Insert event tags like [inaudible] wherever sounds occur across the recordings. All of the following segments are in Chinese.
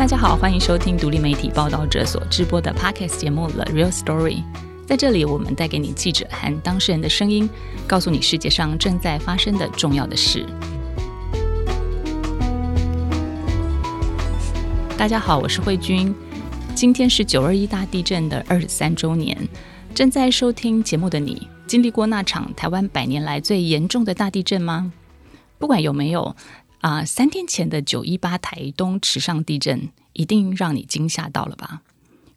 大家好，欢迎收听独立媒体报道者所直播的 Podcast 节目《The Real Story》。在这里，我们带给你记者和当事人的声音，告诉你世界上正在发生的重要的事。大家好，我是慧君。今天是九二一大地震的二十三周年。正在收听节目的你，经历过那场台湾百年来最严重的大地震吗？不管有没有。啊，三天前的九一八台东池上地震，一定让你惊吓到了吧？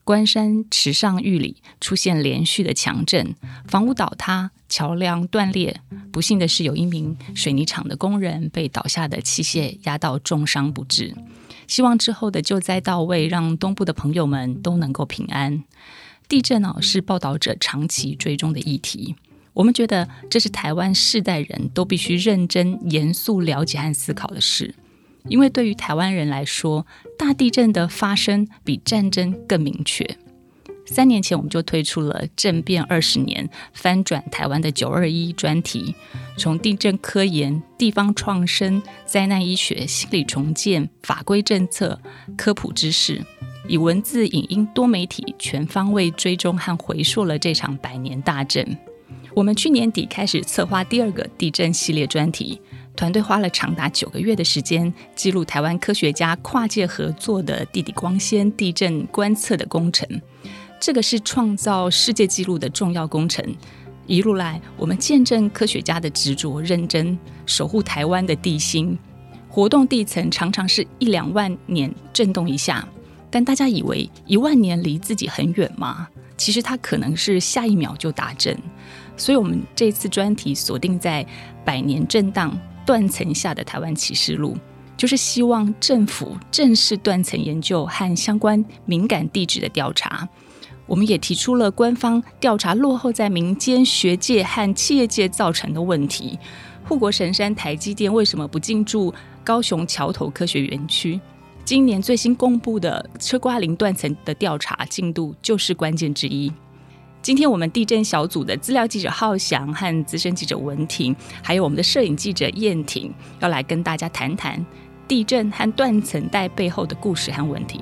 关山池上峪里出现连续的强震，房屋倒塌，桥梁断裂。不幸的是，有一名水泥厂的工人被倒下的器械压到重伤不治。希望之后的救灾到位，让东部的朋友们都能够平安。地震哦，是报道者长期追踪的议题。我们觉得这是台湾世代人都必须认真、严肃了解和思考的事，因为对于台湾人来说，大地震的发生比战争更明确。三年前，我们就推出了“政变二十年，翻转台湾的九二一”专题，从地震科研、地方创生、灾难医学、心理重建、法规政策、科普知识，以文字、影音多媒体全方位追踪和回溯了这场百年大震。我们去年底开始策划第二个地震系列专题，团队花了长达九个月的时间，记录台湾科学家跨界合作的地底光纤地震观测的工程。这个是创造世界纪录的重要工程。一路来，我们见证科学家的执着认真，守护台湾的地心。活动地层常常是一两万年震动一下，但大家以为一万年离自己很远吗？其实它可能是下一秒就打震。所以，我们这次专题锁定在百年震荡断层下的台湾启示录，就是希望政府正视断层研究和相关敏感地质的调查。我们也提出了官方调查落后在民间学界和企业界造成的问题。护国神山台积电为什么不进驻高雄桥头科学园区？今年最新公布的车瓜林断层的调查进度就是关键之一。今天我们地震小组的资料记者浩翔和资深记者文婷，还有我们的摄影记者燕婷，要来跟大家谈谈地震和断层带背后的故事和问题。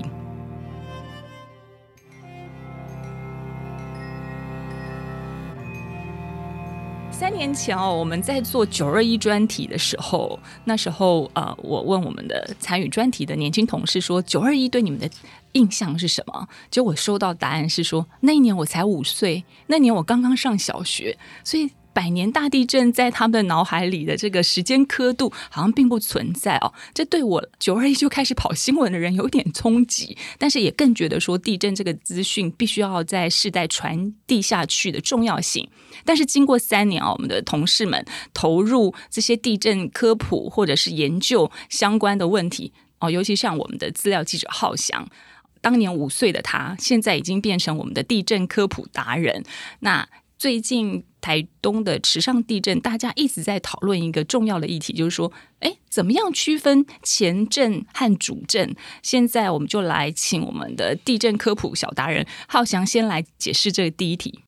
三年前哦，我们在做九二一专题的时候，那时候呃，我问我们的参与专题的年轻同事说：“九二一对你们的印象是什么？”结果我收到答案是说：“那一年我才五岁，那年我刚刚上小学，所以。”百年大地震在他们脑海里的这个时间刻度好像并不存在哦，这对我九二一就开始跑新闻的人有点冲击，但是也更觉得说地震这个资讯必须要在世代传递下去的重要性。但是经过三年啊，我们的同事们投入这些地震科普或者是研究相关的问题哦，尤其像我们的资料记者浩翔，当年五岁的他，现在已经变成我们的地震科普达人。那最近台东的池上地震，大家一直在讨论一个重要的议题，就是说，哎，怎么样区分前震和主震？现在我们就来请我们的地震科普小达人浩翔先来解释这个第一题。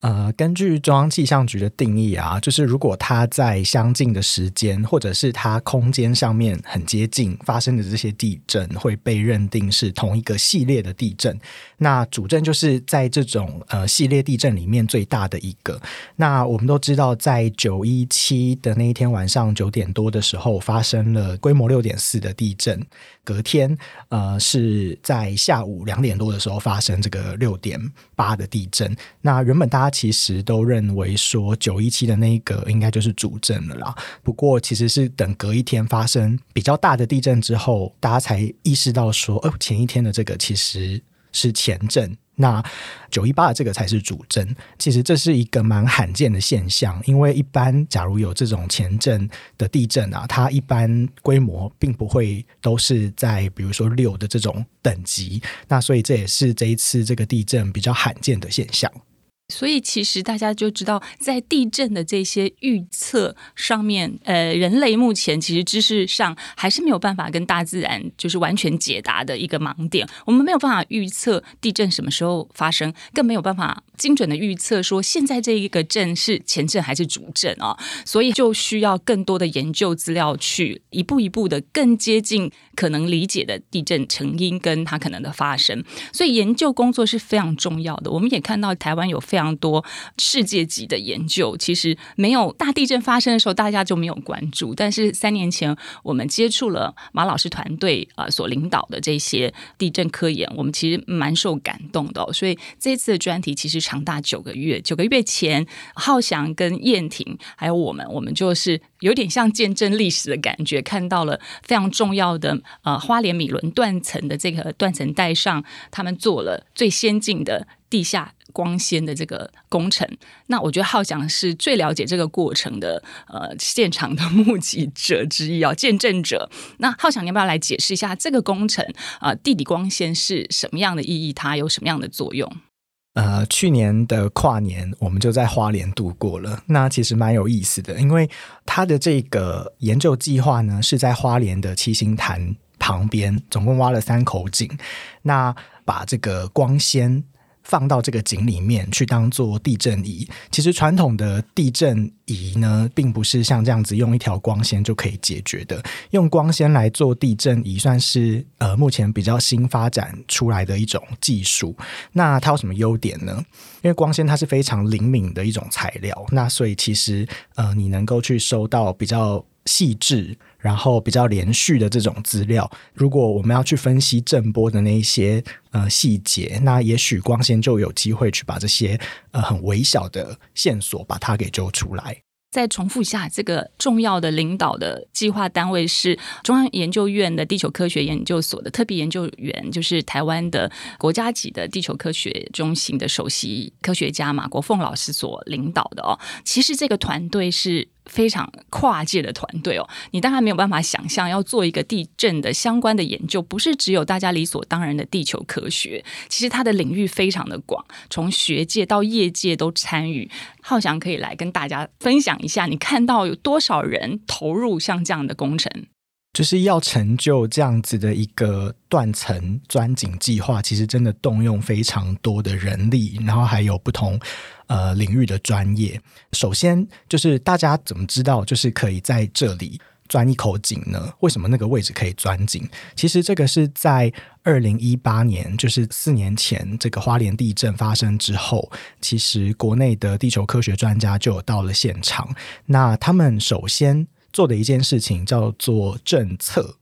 呃，根据中央气象局的定义啊，就是如果它在相近的时间，或者是它空间上面很接近发生的这些地震，会被认定是同一个系列的地震。那主震就是在这种呃系列地震里面最大的一个。那我们都知道，在九一七的那一天晚上九点多的时候，发生了规模六点四的地震。隔天，呃，是在下午两点多的时候发生这个六点八的地震。那原本大家其实都认为说九一七的那一个应该就是主震了啦。不过其实是等隔一天发生比较大的地震之后，大家才意识到说，哦，前一天的这个其实是前震。那九一八的这个才是主震，其实这是一个蛮罕见的现象，因为一般假如有这种前震的地震啊，它一般规模并不会都是在比如说六的这种等级，那所以这也是这一次这个地震比较罕见的现象。所以其实大家就知道，在地震的这些预测上面，呃，人类目前其实知识上还是没有办法跟大自然就是完全解答的一个盲点。我们没有办法预测地震什么时候发生，更没有办法精准的预测说现在这一个震是前震还是主震啊。所以就需要更多的研究资料去一步一步的更接近可能理解的地震成因跟它可能的发生。所以研究工作是非常重要的。我们也看到台湾有非非常多世界级的研究，其实没有大地震发生的时候，大家就没有关注。但是三年前，我们接触了马老师团队啊所领导的这些地震科研，我们其实蛮受感动的。所以这次的专题其实长达九个月。九个月前，浩翔跟燕婷还有我们，我们就是有点像见证历史的感觉，看到了非常重要的呃花莲米伦断层的这个断层带上，他们做了最先进的地下。光纤的这个工程，那我觉得浩翔是最了解这个过程的，呃，现场的目击者之一啊，见证者。那浩翔，你要不要来解释一下这个工程啊？地底光纤是什么样的意义？它有什么样的作用？呃，去年的跨年，我们就在花莲度过了。那其实蛮有意思的，因为它的这个研究计划呢，是在花莲的七星潭旁边，总共挖了三口井，那把这个光纤。放到这个井里面去当做地震仪。其实传统的地震仪呢，并不是像这样子用一条光纤就可以解决的。用光纤来做地震仪，算是呃目前比较新发展出来的一种技术。那它有什么优点呢？因为光纤它是非常灵敏的一种材料，那所以其实呃你能够去收到比较细致。然后比较连续的这种资料，如果我们要去分析震波的那一些呃细节，那也许光纤就有机会去把这些呃很微小的线索把它给揪出来。再重复一下，这个重要的领导的计划单位是中央研究院的地球科学研究所的特别研究员，就是台湾的国家级的地球科学中心的首席科学家马国凤老师所领导的哦。其实这个团队是。非常跨界的团队哦，你当然没有办法想象要做一个地震的相关的研究，不是只有大家理所当然的地球科学，其实它的领域非常的广，从学界到业界都参与。浩翔可以来跟大家分享一下，你看到有多少人投入像这样的工程？就是要成就这样子的一个断层钻井计划，其实真的动用非常多的人力，然后还有不同呃领域的专业。首先就是大家怎么知道就是可以在这里钻一口井呢？为什么那个位置可以钻井？其实这个是在二零一八年，就是四年前这个花莲地震发生之后，其实国内的地球科学专家就到了现场。那他们首先。做的一件事情叫做政策。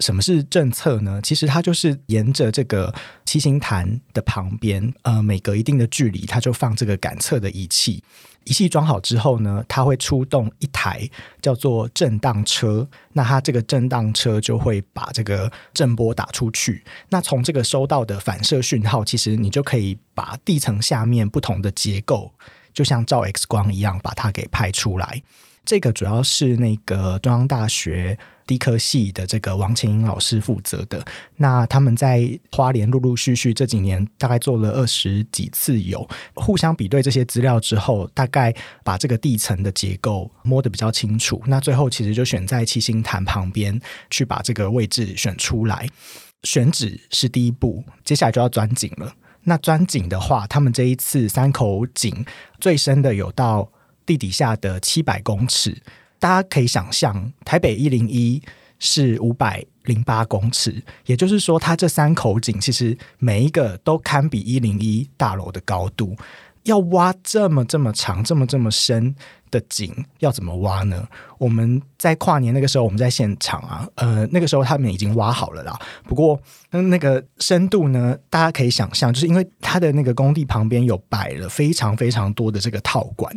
什么是政策呢？其实它就是沿着这个七星潭的旁边，呃，每隔一定的距离，它就放这个感测的仪器。仪器装好之后呢，它会出动一台叫做震荡车。那它这个震荡车就会把这个震波打出去。那从这个收到的反射讯号，其实你就可以把地层下面不同的结构，就像照 X 光一样，把它给拍出来。这个主要是那个中央大学地科系的这个王晴英老师负责的。那他们在花莲陆陆续续这几年大概做了二十几次有互相比对这些资料之后，大概把这个地层的结构摸得比较清楚。那最后其实就选在七星潭旁边去把这个位置选出来，选址是第一步，接下来就要钻井了。那钻井的话，他们这一次三口井最深的有到。地底下的七百公尺，大家可以想象，台北一零一是五百零八公尺，也就是说，它这三口井其实每一个都堪比一零一大楼的高度。要挖这么这么长、这么这么深的井，要怎么挖呢？我们在跨年那个时候，我们在现场啊，呃，那个时候他们已经挖好了啦。不过，那个深度呢，大家可以想象，就是因为它的那个工地旁边有摆了非常非常多的这个套管，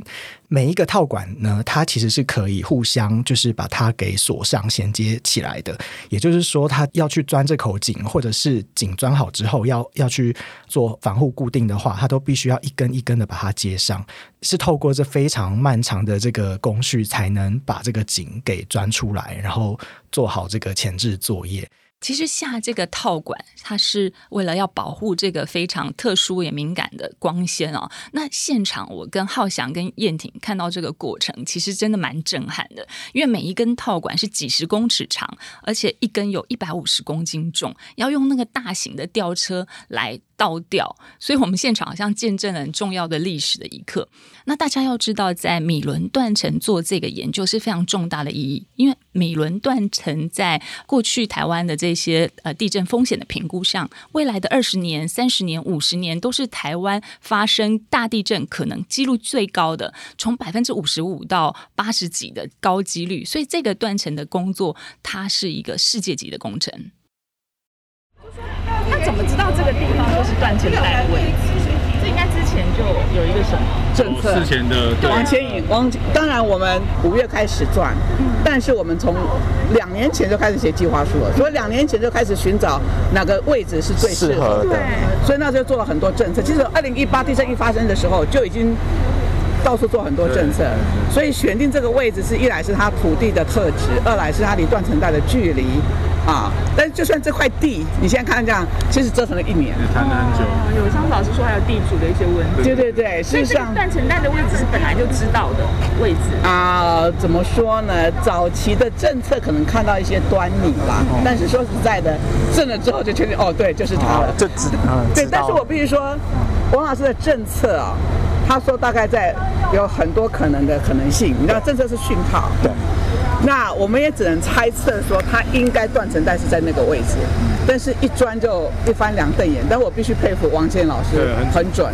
每一个套管呢，它其实是可以互相就是把它给锁上衔接起来的。也就是说，他要去钻这口井，或者是井钻好之后要要去做防护固定的话，他都必须要一根一根的把它接上，是透过这非常漫长的这个工序才能把。这这个井给钻出来，然后做好这个前置作业。其实下这个套管，它是为了要保护这个非常特殊也敏感的光纤哦。那现场我跟浩翔跟燕婷看到这个过程，其实真的蛮震撼的，因为每一根套管是几十公尺长，而且一根有一百五十公斤重，要用那个大型的吊车来。倒掉，所以我们现场好像见证了很重要的历史的一刻。那大家要知道，在米伦断层做这个研究是非常重大的意义，因为米伦断层在过去台湾的这些呃地震风险的评估上，未来的二十年、三十年、五十年都是台湾发生大地震可能几率最高的，从百分之五十五到八十几的高几率。所以这个断层的工作，它是一个世界级的工程。他怎么知道这个地方就是断层带的位置？这应该之前就有一个什么政策？事前的往前引，往当然我们五月开始转，但是我们从两年前就开始写计划书了，所以两年前就开始寻找哪个位置是最适合的，所以那时候做了很多政策。其实二零一八地震一发生的时候就已经。到处做很多政策，所以选定这个位置是一来是它土地的特质，二来是它离断层带的距离啊。但是就算这块地，你现在看这样，其实折腾了一年，谈了很久。有张老师说还有地主的一些问题。对对对，实际上断层带的位置是本来就知道的位置啊。怎么说呢？早期的政策可能看到一些端倪吧，但是说实在的，震了之后就确定哦，对，就是它了。就知对，但是我必须说，王老师的政策啊。他说大概在有很多可能的可能性，你知道政策是讯号，对。那我们也只能猜测说他应该断层带是在那个位置，但是一钻就一翻两瞪眼。但我必须佩服王健老师，很准，很准，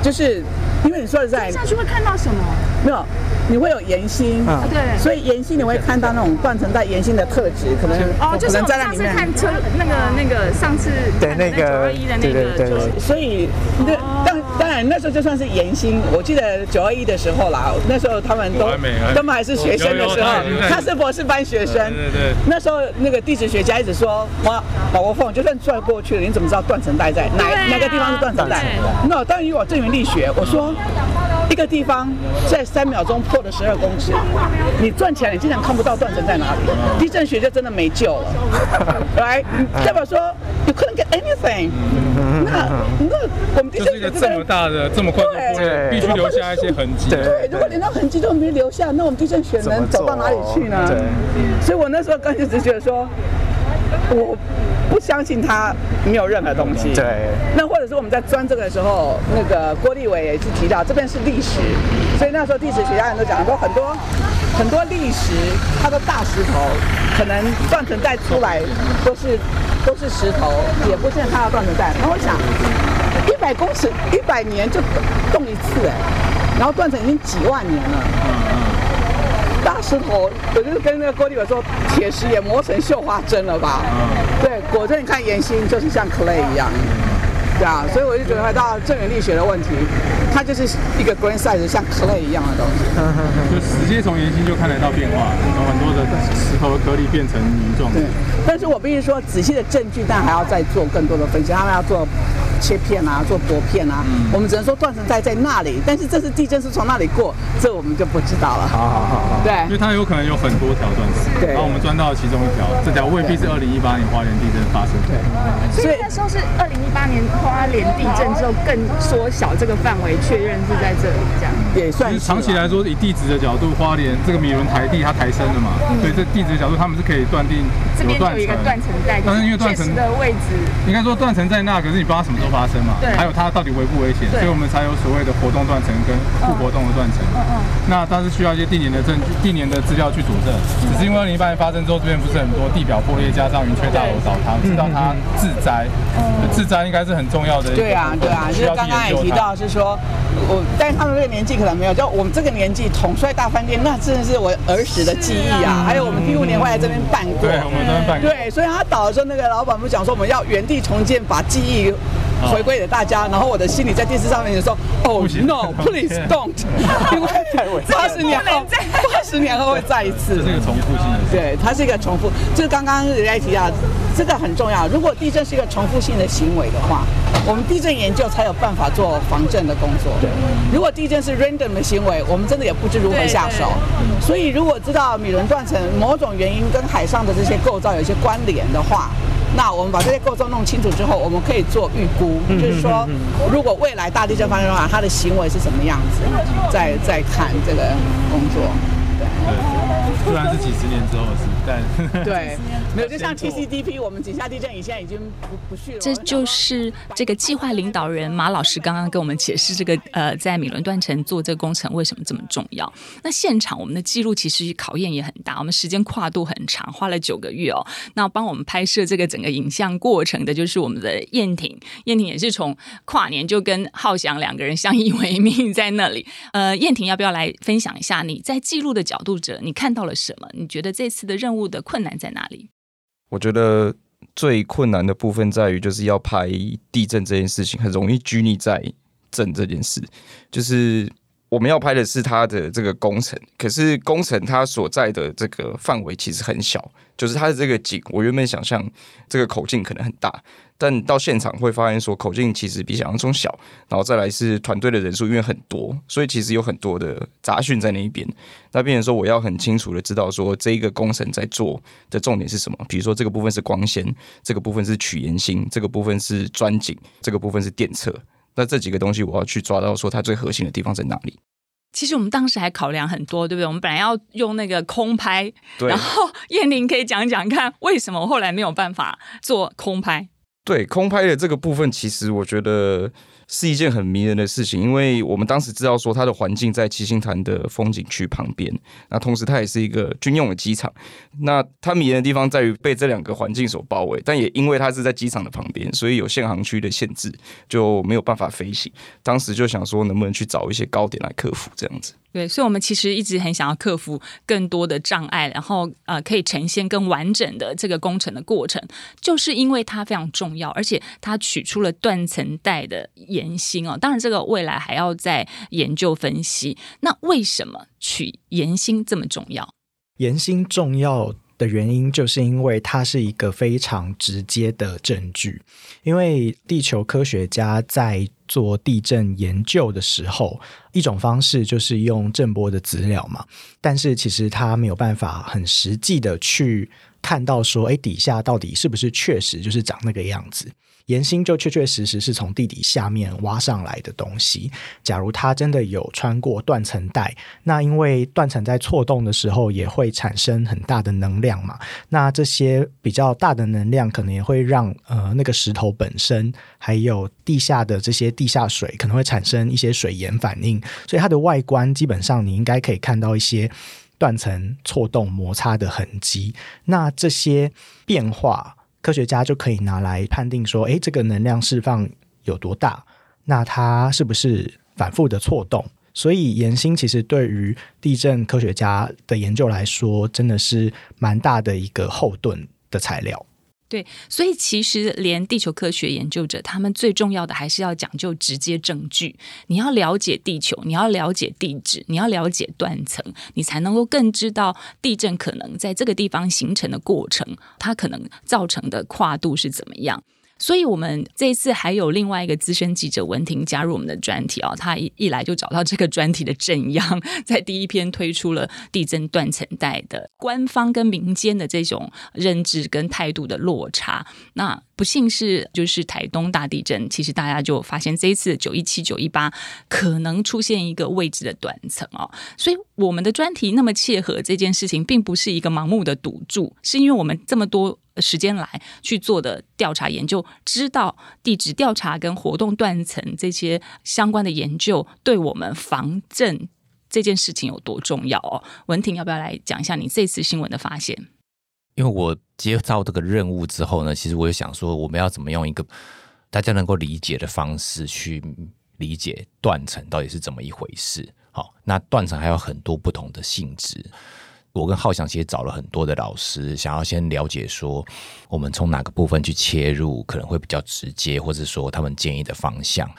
就是因为你说的在上去会看到什么？没有。你会有岩心，对，所以岩心你会看到那种断层带岩心的特质，可能哦，就是我上次看车那个那个上次对那个九二一的那个，就是所以那那时候就算是研心，我记得九二一的时候啦，那时候他们都他们还是学生的时候，他是博士班学生，对对，那时候那个地质学家一直说，哇，宝国凤就算转过去了，你怎么知道断层带在哪哪个地方是断层带？那当然以我证明力学，我说。一个地方在三秒钟破了十二公尺，你转起来，你经常看不到断层在哪里。地震学就真的没救了，来，[laughs] 代表说 you couldn't get anything。那那我们地震学这么大的这么快就破，必须留下一些痕迹。对，如果连那痕迹都没留下，那我们地震学能走到哪里去呢？所以我那时候刚开始只觉得说。我不相信他没有任何东西。对。那或者是我们在钻这个的时候，那个郭立伟也是提到，这边是历史，所以那时候历史学家人都讲说，很多很多历史，它的大石头可能断层带出来都是都是石头，也不见它的断层带。那我想，一百公尺一百年就动一次哎，然后断层已经几万年了。大石头，我就是跟那个郭立伟说，铁石也磨成绣花针了吧？对，果真你看岩心就是像 clay 一样，对啊，所以我就觉得回到正源力学的问题，它就是一个 grain size 像 clay 一样的东西，[laughs] 就直接从岩心就看得到变化，从很多的石头颗粒变成泥状。对，但是我必须说，仔细的证据，但还要再做更多的分析，他们要做。切片啊，做薄片啊，我们只能说断层带在那里，但是这次地震是从那里过，这我们就不知道了。好好好，对，因为它有可能有很多条断层，然后我们钻到其中一条，这条未必是二零一八年花莲地震发生的。所以那时候是二零一八年花莲地震之后更缩小这个范围，确认是在这里这样。也算是长期来说，以地质的角度，花莲这个米伦台地它抬升了嘛，所以这地质的角度，他们是可以断定有断层。有一个断层带，但是因为断层的位置，应该说断层在那，可是你不知道什么时候发生嘛。对。还有它到底危不危险，所以我们才有所谓的活动断层跟不活动的断层。嗯嗯。那但是需要一些定年的证据、定年的资料去佐证。只是因为二零一八年发生之后，这边不是很多地表破裂，加上云雀大楼倒塌，知道它自灾。嗯。自灾应该是很重要的。对啊，对啊，就是刚刚也提到是说，我但是他们这个年纪可能没有，就我们这个年纪统帅大饭店，那真的是我儿时的记忆啊。还有我们第五年会来这边办过。对，我们这边办过。对，所以他倒的时候，那个老板不讲说我们要原地重建，把记忆。回归给大家，然后我的心里在电视上面就说，Oh 不行 no, please don't，[laughs] 因为八十年后，八十年后会再一次这。是一个重复性的事。对，它是一个重复，就是刚刚人家提到，这个很重要。如果地震是一个重复性的行为的话，我们地震研究才有办法做防震的工作。对，如果地震是 random 的行为，我们真的也不知如何下手。所以，如果知道米伦断层某种原因跟海上的这些构造有一些关联的话，那我们把这些构造弄清楚之后，我们可以做预估，就是说，如果未来大地震发生的话，它的行为是什么样子，再再看这个工作。对，虽然是几十年之后的事，但对，[laughs] 没有，就像 TCDP，我们井下地震仪现在已经不不去了。这就是这个计划领导人马老师刚刚跟我们解释这个呃，在米伦断层做这个工程为什么这么重要。那现场我们的记录其实考验也很大，我们时间跨度很长，花了九个月哦。那帮我们拍摄这个整个影像过程的就是我们的燕婷，燕婷也是从跨年就跟浩翔两个人相依为命在那里。呃，燕婷要不要来分享一下你在记录的角度者，你看到了什么？你觉得这次的任务的困难在哪里？我觉得最困难的部分在于，就是要拍地震这件事情，很容易拘泥在震这件事。就是我们要拍的是它的这个工程，可是工程它所在的这个范围其实很小，就是它的这个井，我原本想象这个口径可能很大，但到现场会发现说口径其实比想象中小，然后再来是团队的人数因为很多，所以其实有很多的杂讯在那一边。那变成说我要很清楚的知道说这一个工程在做的重点是什么，比如说这个部分是光纤，这个部分是取岩芯，这个部分是钻井，这个部分是电测。那这几个东西我要去抓到说它最核心的地方在哪里。其实我们当时还考量很多，对不对？我们本来要用那个空拍，对然后 [laughs] 燕玲可以讲讲看，为什么后来没有办法做空拍？对空拍的这个部分，其实我觉得是一件很迷人的事情，因为我们当时知道说它的环境在七星潭的风景区旁边，那同时它也是一个军用的机场。那它迷人的地方在于被这两个环境所包围，但也因为它是在机场的旁边，所以有限航区的限制，就没有办法飞行。当时就想说，能不能去找一些高点来克服这样子。对，所以我们其实一直很想要克服更多的障碍，然后呃，可以呈现更完整的这个工程的过程，就是因为它非常重要，而且它取出了断层带的岩心哦。当然，这个未来还要再研究分析。那为什么取岩心这么重要？岩心重要的原因，就是因为它是一个非常直接的证据。因为地球科学家在做地震研究的时候，一种方式就是用震波的资料嘛，但是其实他没有办法很实际的去看到说，哎，底下到底是不是确实就是长那个样子。岩芯就确确实实是从地底下面挖上来的东西。假如它真的有穿过断层带，那因为断层在错动的时候也会产生很大的能量嘛，那这些比较大的能量可能也会让呃那个石头本身，还有地下的这些地下水可能会产生一些水盐反应，所以它的外观基本上你应该可以看到一些断层错动摩擦的痕迹。那这些变化，科学家就可以拿来判定说，诶，这个能量释放有多大？那它是不是反复的错动？所以岩心其实对于地震科学家的研究来说，真的是蛮大的一个后盾的材料。对，所以其实连地球科学研究者，他们最重要的还是要讲究直接证据。你要了解地球，你要了解地质，你要了解断层，你才能够更知道地震可能在这个地方形成的过程，它可能造成的跨度是怎么样。所以，我们这一次还有另外一个资深记者文婷加入我们的专题啊、他一一来就找到这个专题的正央，在第一篇推出了地震断层带的官方跟民间的这种认知跟态度的落差。那不幸是，就是台东大地震，其实大家就发现这一次九一七、九一八可能出现一个未知的断层哦。所以我们的专题那么切合这件事情，并不是一个盲目的赌注，是因为我们这么多时间来去做的调查研究，知道地质调查跟活动断层这些相关的研究，对我们防震这件事情有多重要哦。文婷要不要来讲一下你这次新闻的发现？因为我接到这个任务之后呢，其实我也想说，我们要怎么用一个大家能够理解的方式去理解断层到底是怎么一回事。好，那断层还有很多不同的性质。我跟浩翔其实找了很多的老师，想要先了解说我们从哪个部分去切入可能会比较直接，或者说他们建议的方向。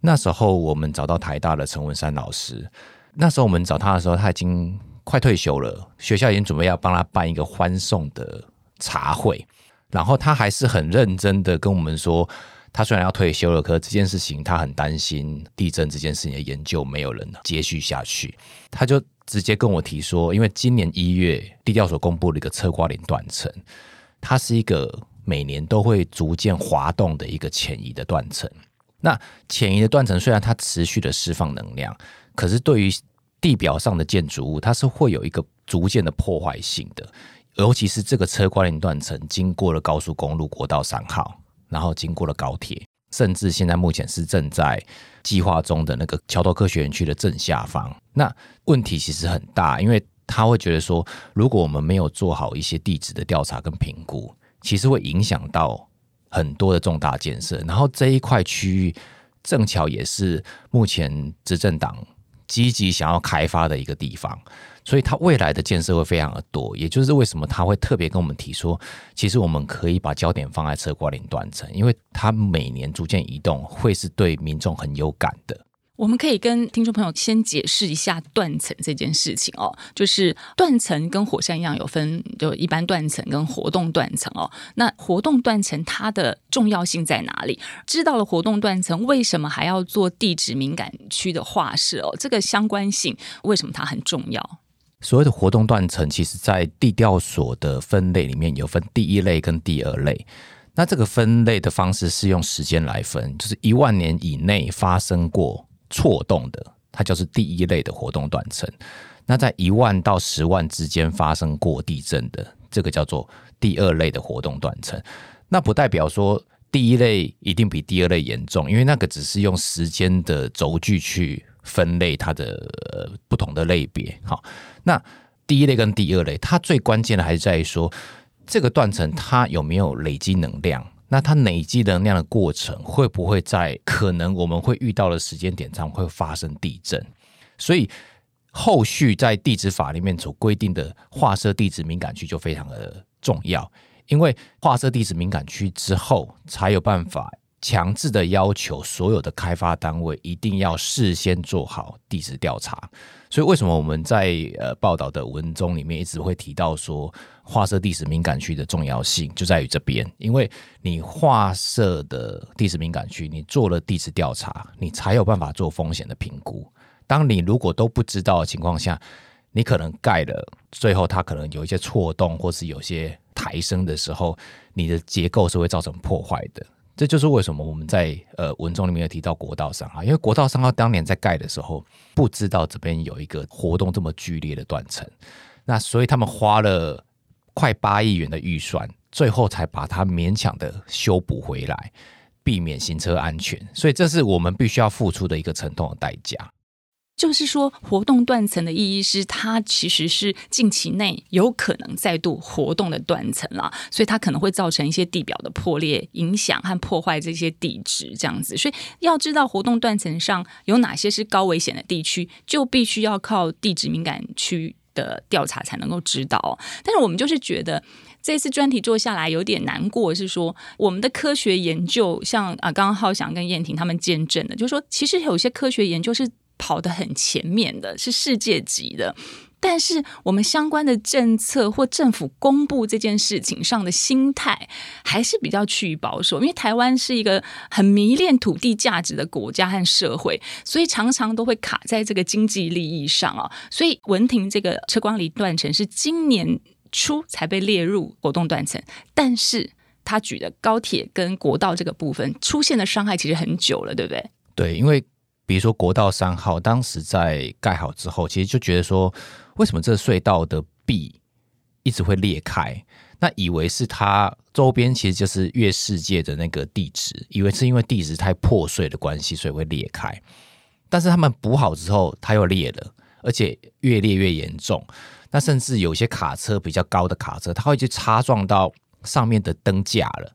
那时候我们找到台大的陈文山老师，那时候我们找他的时候，他已经快退休了，学校已经准备要帮他办一个欢送的茶会，然后他还是很认真的跟我们说。他虽然要退休了，可这件事情他很担心地震这件事情的研究没有人接续下去，他就直接跟我提说，因为今年一月地调所公布了一个侧瓜林断层，它是一个每年都会逐渐滑动的一个潜移的断层。那潜移的断层虽然它持续的释放能量，可是对于地表上的建筑物，它是会有一个逐渐的破坏性的，尤其是这个车瓜林断层经过了高速公路国道三号。然后经过了高铁，甚至现在目前是正在计划中的那个桥头科学园区的正下方。那问题其实很大，因为他会觉得说，如果我们没有做好一些地址的调查跟评估，其实会影响到很多的重大建设。然后这一块区域正巧也是目前执政党积极想要开发的一个地方。所以它未来的建设会非常的多，也就是为什么他会特别跟我们提说，其实我们可以把焦点放在车瓜林断层，因为它每年逐渐移动，会是对民众很有感的。我们可以跟听众朋友先解释一下断层这件事情哦，就是断层跟火山一样有分，就一般断层跟活动断层哦。那活动断层它的重要性在哪里？知道了活动断层，为什么还要做地质敏感区的划设哦？这个相关性为什么它很重要？所谓的活动断层，其实在地调所的分类里面有分第一类跟第二类。那这个分类的方式是用时间来分，就是一万年以内发生过错动的，它就是第一类的活动断层。那在一万到十万之间发生过地震的，这个叫做第二类的活动断层。那不代表说第一类一定比第二类严重，因为那个只是用时间的轴距去。分类它的不同的类别，好，那第一类跟第二类，它最关键的还是在于说，这个断层它有没有累积能量？那它累积能量的过程会不会在可能我们会遇到的时间点上会发生地震？所以后续在地质法里面所规定的划设地质敏感区就非常的重要，因为划设地质敏感区之后，才有办法。强制的要求所有的开发单位一定要事先做好地质调查，所以为什么我们在呃报道的文中里面一直会提到说划设地质敏感区的重要性，就在于这边，因为你划设的地质敏感区，你做了地质调查，你才有办法做风险的评估。当你如果都不知道的情况下，你可能盖了，最后它可能有一些错动或是有些抬升的时候，你的结构是会造成破坏的。这就是为什么我们在呃文中里面有提到国道三号，因为国道三号当年在盖的时候，不知道这边有一个活动这么剧烈的断层，那所以他们花了快八亿元的预算，最后才把它勉强的修补回来，避免行车安全。所以这是我们必须要付出的一个沉痛的代价。就是说，活动断层的意义是，它其实是近期内有可能再度活动的断层了，所以它可能会造成一些地表的破裂、影响和破坏这些地质这样子。所以要知道活动断层上有哪些是高危险的地区，就必须要靠地质敏感区的调查才能够知道。但是我们就是觉得这次专题做下来有点难过，是说我们的科学研究，像啊，刚刚浩翔跟燕婷他们见证的，就是说其实有些科学研究是。跑得很前面的是世界级的，但是我们相关的政策或政府公布这件事情上的心态还是比较趋于保守，因为台湾是一个很迷恋土地价值的国家和社会，所以常常都会卡在这个经济利益上啊。所以文婷这个车光里断层是今年初才被列入活动断层，但是他举的高铁跟国道这个部分出现的伤害其实很久了，对不对？对，因为。比如说国道三号，当时在盖好之后，其实就觉得说，为什么这隧道的壁一直会裂开？那以为是它周边其实就是月世界的那个地质，以为是因为地质太破碎的关系，所以会裂开。但是他们补好之后，它又裂了，而且越裂越严重。那甚至有些卡车比较高的卡车，它会去擦撞到上面的灯架了。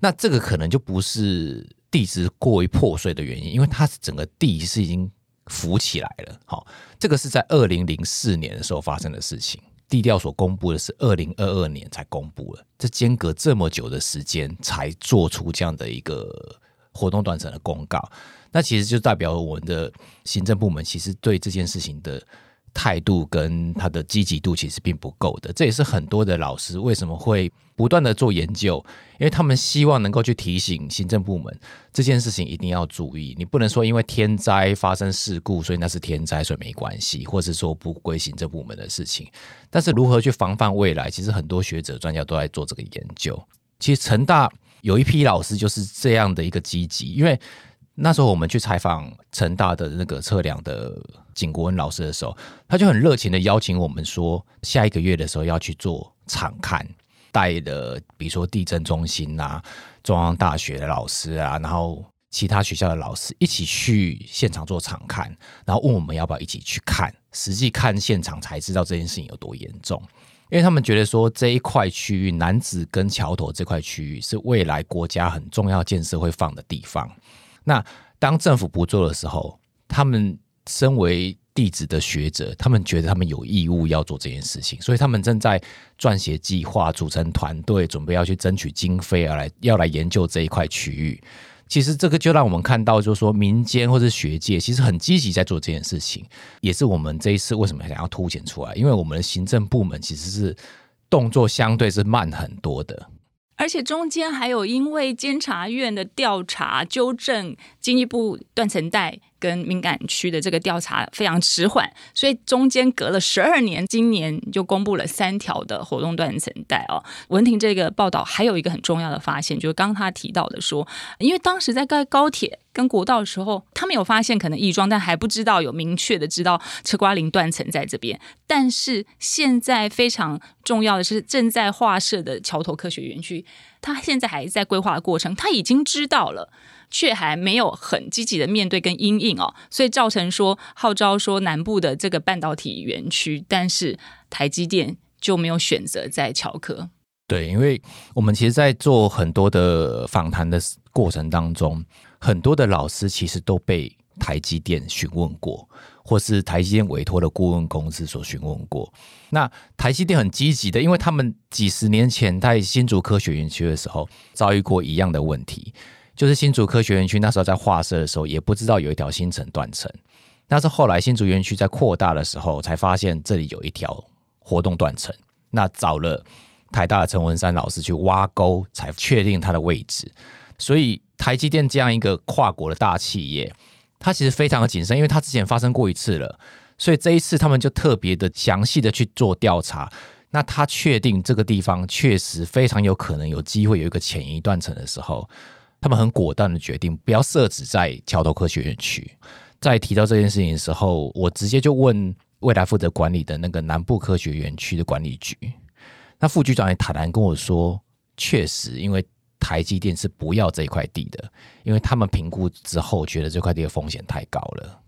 那这个可能就不是。地质过于破碎的原因，因为它整个地是已经浮起来了。好，这个是在二零零四年的时候发生的事情。地调所公布的是二零二二年才公布了，这间隔这么久的时间才做出这样的一个活动断层的公告，那其实就代表我们的行政部门其实对这件事情的。态度跟他的积极度其实并不够的，这也是很多的老师为什么会不断的做研究，因为他们希望能够去提醒行政部门这件事情一定要注意。你不能说因为天灾发生事故，所以那是天灾，所以没关系，或者说不归行政部门的事情。但是如何去防范未来，其实很多学者专家都在做这个研究。其实成大有一批老师就是这样的一个积极，因为。那时候我们去采访成大的那个测量的景国文老师的时候，他就很热情的邀请我们说，下一个月的时候要去做场看，带的比如说地震中心啊、中央大学的老师啊，然后其他学校的老师一起去现场做场看，然后问我们要不要一起去看，实际看现场才知道这件事情有多严重，因为他们觉得说这一块区域南子跟桥头这块区域是未来国家很重要建设会放的地方。那当政府不做的时候，他们身为弟子的学者，他们觉得他们有义务要做这件事情，所以他们正在撰写计划，组成团队，准备要去争取经费，而来要来研究这一块区域。其实这个就让我们看到，就是说民间或者学界其实很积极在做这件事情，也是我们这一次为什么想要凸显出来，因为我们的行政部门其实是动作相对是慢很多的。而且中间还有因为监察院的调查纠正，经济部断层带。跟敏感区的这个调查非常迟缓，所以中间隔了十二年，今年就公布了三条的活动断层带哦。文婷这个报道还有一个很重要的发现，就是刚刚他提到的说，因为当时在盖高铁跟国道的时候，他们有发现可能异状，但还不知道有明确的知道车瓜林断层在这边。但是现在非常重要的是，正在划设的桥头科学园区，他现在还在规划的过程，他已经知道了。却还没有很积极的面对跟因应哦，所以造成说号召说南部的这个半导体园区，但是台积电就没有选择在乔科。对，因为我们其实，在做很多的访谈的过程当中，很多的老师其实都被台积电询问过，或是台积电委托的顾问公司所询问过。那台积电很积极的，因为他们几十年前在新竹科学园区的时候遭遇过一样的问题。就是新竹科学园区那时候在画设的时候，也不知道有一条新城断层。那是后来新竹园区在扩大的时候，才发现这里有一条活动断层。那找了台大的陈文山老师去挖沟，才确定它的位置。所以台积电这样一个跨国的大企业，它其实非常的谨慎，因为它之前发生过一次了，所以这一次他们就特别的详细的去做调查。那他确定这个地方确实非常有可能有机会有一个潜移断层的时候。他们很果断的决定不要设置在桥头科学园区。在提到这件事情的时候，我直接就问未来负责管理的那个南部科学园区的管理局。那副局长也坦然跟我说，确实，因为台积电是不要这块地的，因为他们评估之后觉得这块地的风险太高了。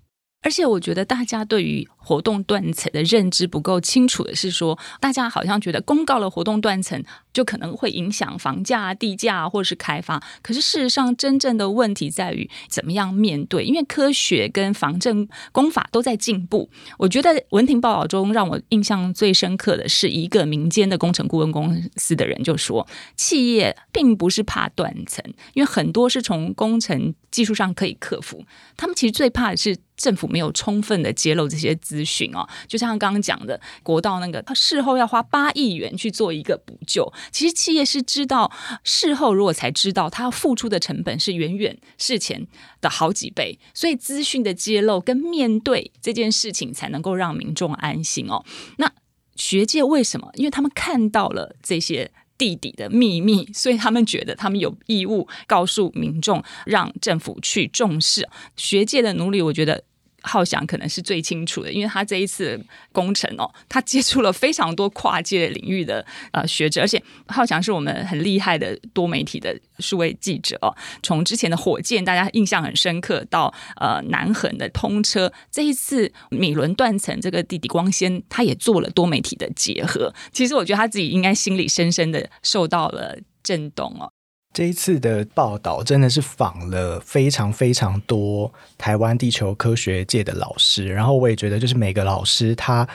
而且我觉得大家对于活动断层的认知不够清楚的是说，大家好像觉得公告了活动断层就可能会影响房价、地价或者是开发。可是事实上，真正的问题在于怎么样面对，因为科学跟防震工法都在进步。我觉得文婷报道中让我印象最深刻的是一个民间的工程顾问公司的人就说，企业并不是怕断层，因为很多是从工程技术上可以克服，他们其实最怕的是。政府没有充分的揭露这些资讯哦，就像刚刚讲的国道那个，他事后要花八亿元去做一个补救。其实企业是知道事后如果才知道，他要付出的成本是远远事前的好几倍，所以资讯的揭露跟面对这件事情，才能够让民众安心哦。那学界为什么？因为他们看到了这些。地底的秘密，所以他们觉得他们有义务告诉民众，让政府去重视学界的努力。我觉得。浩翔可能是最清楚的，因为他这一次工程哦，他接触了非常多跨界领域的呃学者，而且浩翔是我们很厉害的多媒体的数位记者哦。从之前的火箭，大家印象很深刻，到呃南横的通车，这一次米伦断层这个地底光纤，他也做了多媒体的结合。其实我觉得他自己应该心里深深的受到了震动哦。这一次的报道真的是访了非常非常多台湾地球科学界的老师，然后我也觉得，就是每个老师他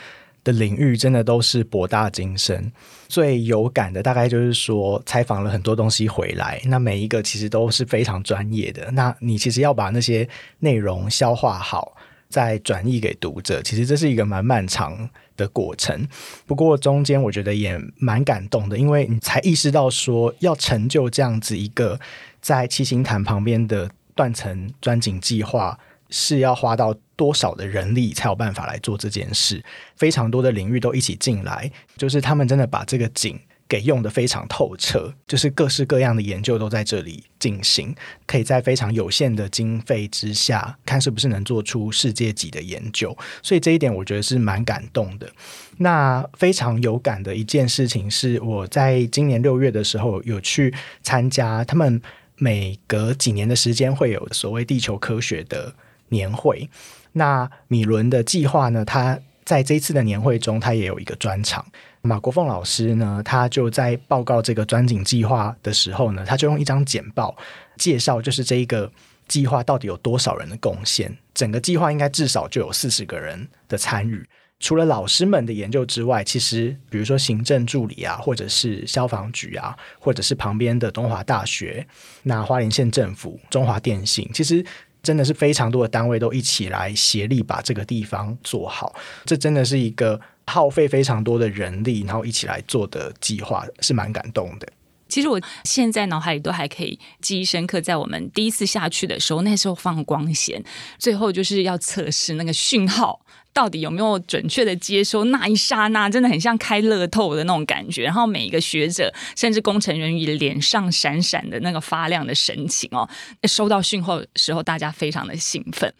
的领域真的都是博大精深。最有感的大概就是说，采访了很多东西回来，那每一个其实都是非常专业的。那你其实要把那些内容消化好，再转译给读者，其实这是一个蛮漫长的过程。不过中间我觉得也蛮感动的，因为你才意识到说，要成就这样子一个在七星潭旁边的断层钻井计划。是要花到多少的人力才有办法来做这件事？非常多的领域都一起进来，就是他们真的把这个井给用的非常透彻，就是各式各样的研究都在这里进行，可以在非常有限的经费之下，看是不是能做出世界级的研究。所以这一点我觉得是蛮感动的。那非常有感的一件事情是，我在今年六月的时候有去参加他们每隔几年的时间会有所谓地球科学的。年会，那米伦的计划呢？他在这一次的年会中，他也有一个专场。马国凤老师呢，他就在报告这个钻井计划的时候呢，他就用一张简报介绍，就是这一个计划到底有多少人的贡献。整个计划应该至少就有四十个人的参与。除了老师们的研究之外，其实比如说行政助理啊，或者是消防局啊，或者是旁边的东华大学、那花莲县政府、中华电信，其实。真的是非常多的单位都一起来协力把这个地方做好，这真的是一个耗费非常多的人力，然后一起来做的计划，是蛮感动的。其实我现在脑海里都还可以记忆深刻，在我们第一次下去的时候，那时候放光纤，最后就是要测试那个讯号。到底有没有准确的接收？那一刹那真的很像开乐透的那种感觉。然后每一个学者，甚至工程人员脸上闪闪的那个发亮的神情哦，收到讯号的时候，大家非常的兴奋。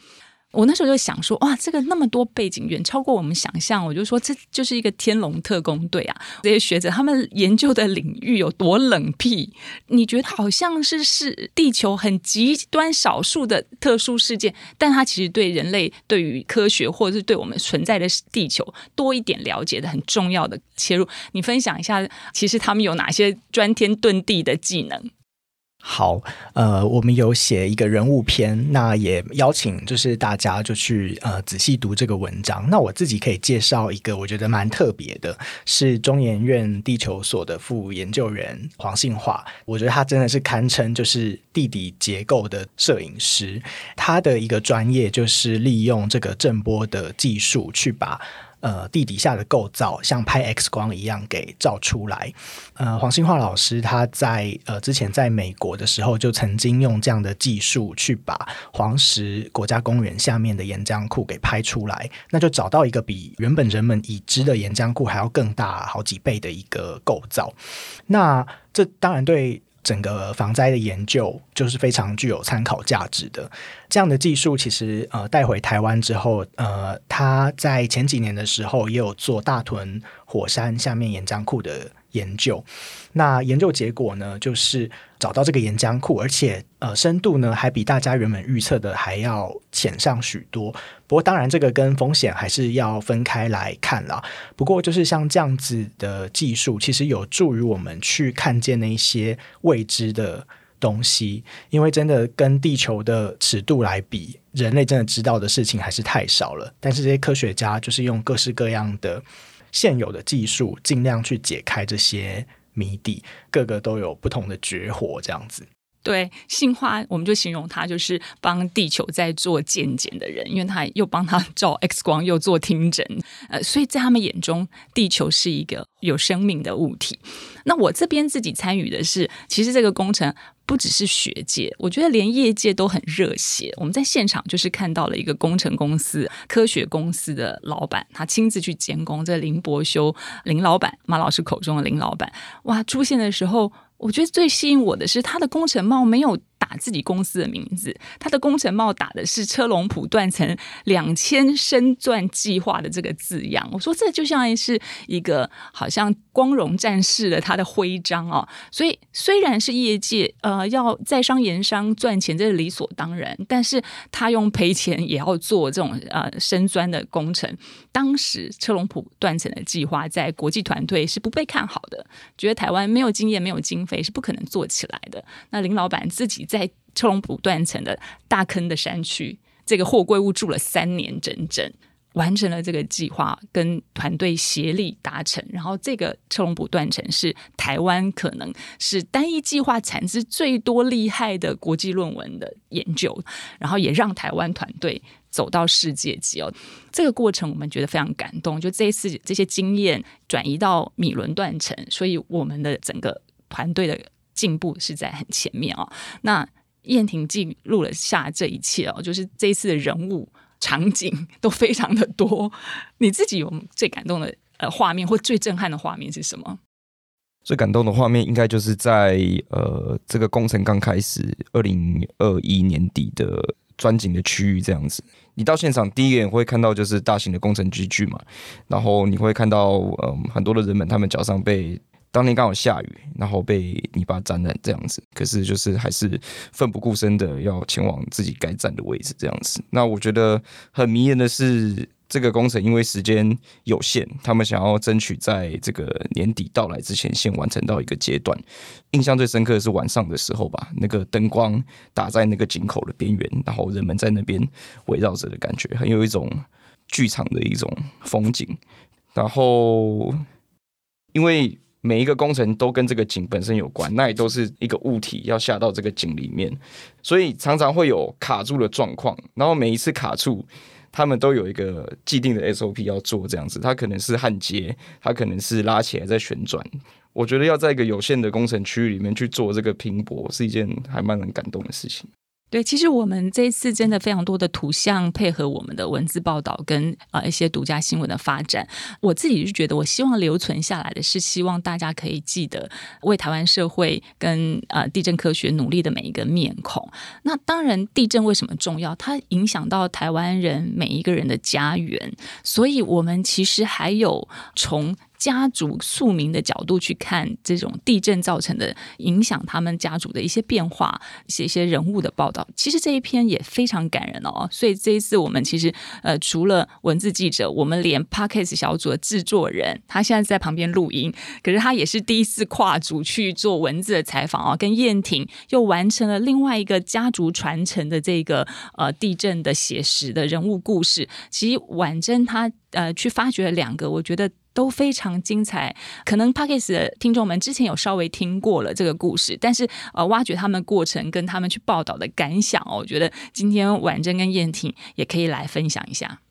我那时候就想说，哇，这个那么多背景远超过我们想象。我就说，这就是一个天龙特工队啊！这些学者他们研究的领域有多冷僻？你觉得好像是是地球很极端少数的特殊事件，但它其实对人类对于科学或者是对我们存在的地球多一点了解的很重要的切入。你分享一下，其实他们有哪些钻天遁地的技能？好，呃，我们有写一个人物篇，那也邀请就是大家就去呃仔细读这个文章。那我自己可以介绍一个我觉得蛮特别的，是中研院地球所的副研究员黄信华。我觉得他真的是堪称就是地底结构的摄影师。他的一个专业就是利用这个震波的技术去把。呃，地底下的构造像拍 X 光一样给照出来。呃，黄兴化老师他在呃之前在美国的时候，就曾经用这样的技术去把黄石国家公园下面的岩浆库给拍出来，那就找到一个比原本人们已知的岩浆库还要更大好几倍的一个构造。那这当然对。整个防灾的研究就是非常具有参考价值的。这样的技术其实呃带回台湾之后，呃，他在前几年的时候也有做大屯火山下面岩浆库的。研究，那研究结果呢，就是找到这个岩浆库，而且呃深度呢还比大家原本预测的还要浅上许多。不过当然这个跟风险还是要分开来看啦。不过就是像这样子的技术，其实有助于我们去看见那些未知的东西，因为真的跟地球的尺度来比，人类真的知道的事情还是太少了。但是这些科学家就是用各式各样的。现有的技术尽量去解开这些谜底，个个都有不同的绝活，这样子。对，杏花我们就形容他就是帮地球在做健检的人，因为他又帮他照 [laughs] X 光，又做听诊，呃，所以在他们眼中，地球是一个有生命的物体。那我这边自己参与的是，其实这个工程。不只是学界，我觉得连业界都很热血。我们在现场就是看到了一个工程公司、科学公司的老板，他亲自去监工。这林伯修林老板，马老师口中的林老板，哇，出现的时候，我觉得最吸引我的是他的工程帽没有。打自己公司的名字，他的工程帽打的是车龙普断层两千深钻计划的这个字样。我说这就像是一个好像光荣战士的他的徽章哦。所以虽然是业界呃要在商言商赚钱，这是理所当然，但是他用赔钱也要做这种呃深钻的工程。当时车龙普断层的计划在国际团队是不被看好的，觉得台湾没有经验、没有经费是不可能做起来的。那林老板自己。在车龙埔断层的大坑的山区，这个货柜屋住了三年整整。完成了这个计划，跟团队协力达成。然后这个车龙埔断层是台湾可能是单一计划产值最多厉害的国际论文的研究，然后也让台湾团队走到世界级哦。这个过程我们觉得非常感动，就这一次这些经验转移到米伦断层，所以我们的整个团队的进步是在很前面哦。那燕婷记录了下这一切哦，就是这一次的人物。场景都非常的多，你自己有最感动的呃画面或最震撼的画面是什么？最感动的画面应该就是在呃这个工程刚开始，二零二一年底的钻井的区域这样子。你到现场第一眼会看到就是大型的工程机具嘛，然后你会看到嗯很多的人们他们脚上被。当天刚好下雨，然后被泥巴沾染这样子，可是就是还是奋不顾身的要前往自己该站的位置这样子。那我觉得很迷人的是，这个工程因为时间有限，他们想要争取在这个年底到来之前先完成到一个阶段。印象最深刻的是晚上的时候吧，那个灯光打在那个井口的边缘，然后人们在那边围绕着的感觉，很有一种剧场的一种风景。然后因为 [laughs] 每一个工程都跟这个井本身有关，那也都是一个物体要下到这个井里面，所以常常会有卡住的状况。然后每一次卡住，他们都有一个既定的 SOP 要做，这样子，它可能是焊接，它可能是拉起来再旋转。我觉得要在一个有限的工程区域里面去做这个拼搏，是一件还蛮能感动的事情。对，其实我们这一次真的非常多的图像配合我们的文字报道跟啊一些独家新闻的发展，我自己是觉得，我希望留存下来的是，希望大家可以记得为台湾社会跟呃地震科学努力的每一个面孔。那当然，地震为什么重要？它影响到台湾人每一个人的家园，所以我们其实还有从。家族宿民的角度去看这种地震造成的影响，他们家族的一些变化，写一些人物的报道，其实这一篇也非常感人哦。所以这一次我们其实呃，除了文字记者，我们连 Podcast 小组的制作人，他现在在旁边录音，可是他也是第一次跨组去做文字的采访哦，跟燕婷又完成了另外一个家族传承的这个呃地震的写实的人物故事。其实婉珍她呃去发掘了两个，我觉得。都非常精彩，可能 p a c k e s 的听众们之前有稍微听过了这个故事，但是呃，挖掘他们过程跟他们去报道的感想哦，我觉得今天婉珍跟燕婷也可以来分享一下。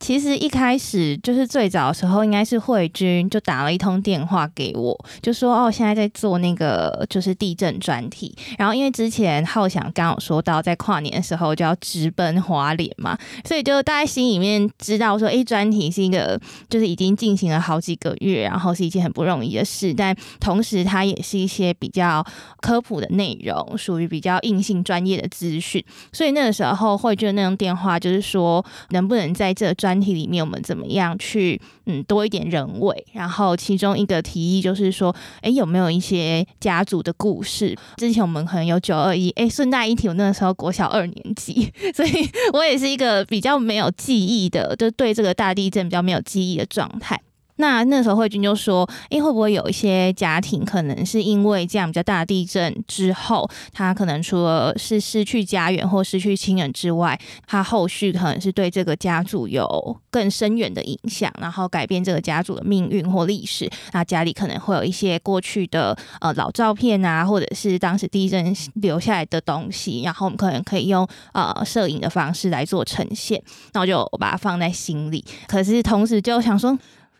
其实一开始就是最早的时候，应该是慧君就打了一通电话给我，就说哦，现在在做那个就是地震专题。然后因为之前浩翔刚好说到，在跨年的时候就要直奔华联嘛，所以就大家心里面知道说，哎，专题是一个就是已经进行了好几个月，然后是一件很不容易的事。但同时，它也是一些比较科普的内容，属于比较硬性专业的资讯。所以那个时候慧君那通电话就是说，能不能在这专专题里面，我们怎么样去嗯多一点人味？然后其中一个提议就是说，哎，有没有一些家族的故事？之前我们可能有九二一，哎，顺带一提，我那个时候国小二年级，[laughs] 所以我也是一个比较没有记忆的，就对这个大地震比较没有记忆的状态。那那时候慧君就说：“诶，会不会有一些家庭可能是因为这样比较大的地震之后，他可能除了是失去家园或失去亲人之外，他后续可能是对这个家族有更深远的影响，然后改变这个家族的命运或历史。那家里可能会有一些过去的呃老照片啊，或者是当时地震留下来的东西，然后我们可能可以用呃摄影的方式来做呈现。那我就把它放在心里，可是同时就想说。”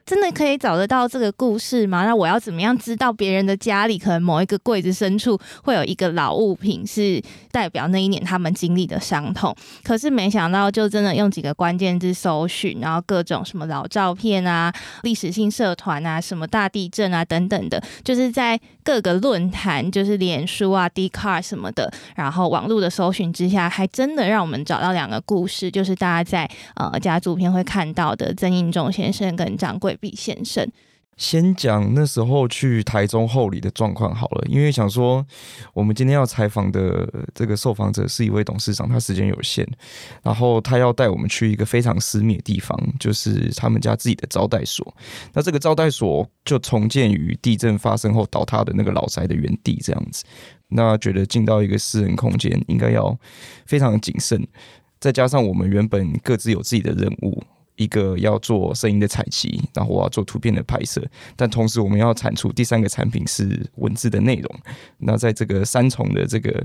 真的可以找得到这个故事吗？那我要怎么样知道别人的家里可能某一个柜子深处会有一个老物品，是代表那一年他们经历的伤痛？可是没想到，就真的用几个关键字搜寻，然后各种什么老照片啊、历史性社团啊、什么大地震啊等等的，就是在各个论坛，就是脸书啊、d c a r 什么的，然后网络的搜寻之下，还真的让我们找到两个故事，就是大家在呃家族片会看到的曾应仲先生跟掌柜。毕先生，先讲那时候去台中后里的状况好了，因为想说我们今天要采访的这个受访者是一位董事长，他时间有限，然后他要带我们去一个非常私密的地方，就是他们家自己的招待所。那这个招待所就重建于地震发生后倒塌的那个老宅的原地，这样子。那觉得进到一个私人空间，应该要非常谨慎，再加上我们原本各自有自己的任务。一个要做声音的采集，然后我要做图片的拍摄，但同时我们要产出第三个产品是文字的内容。那在这个三重的这个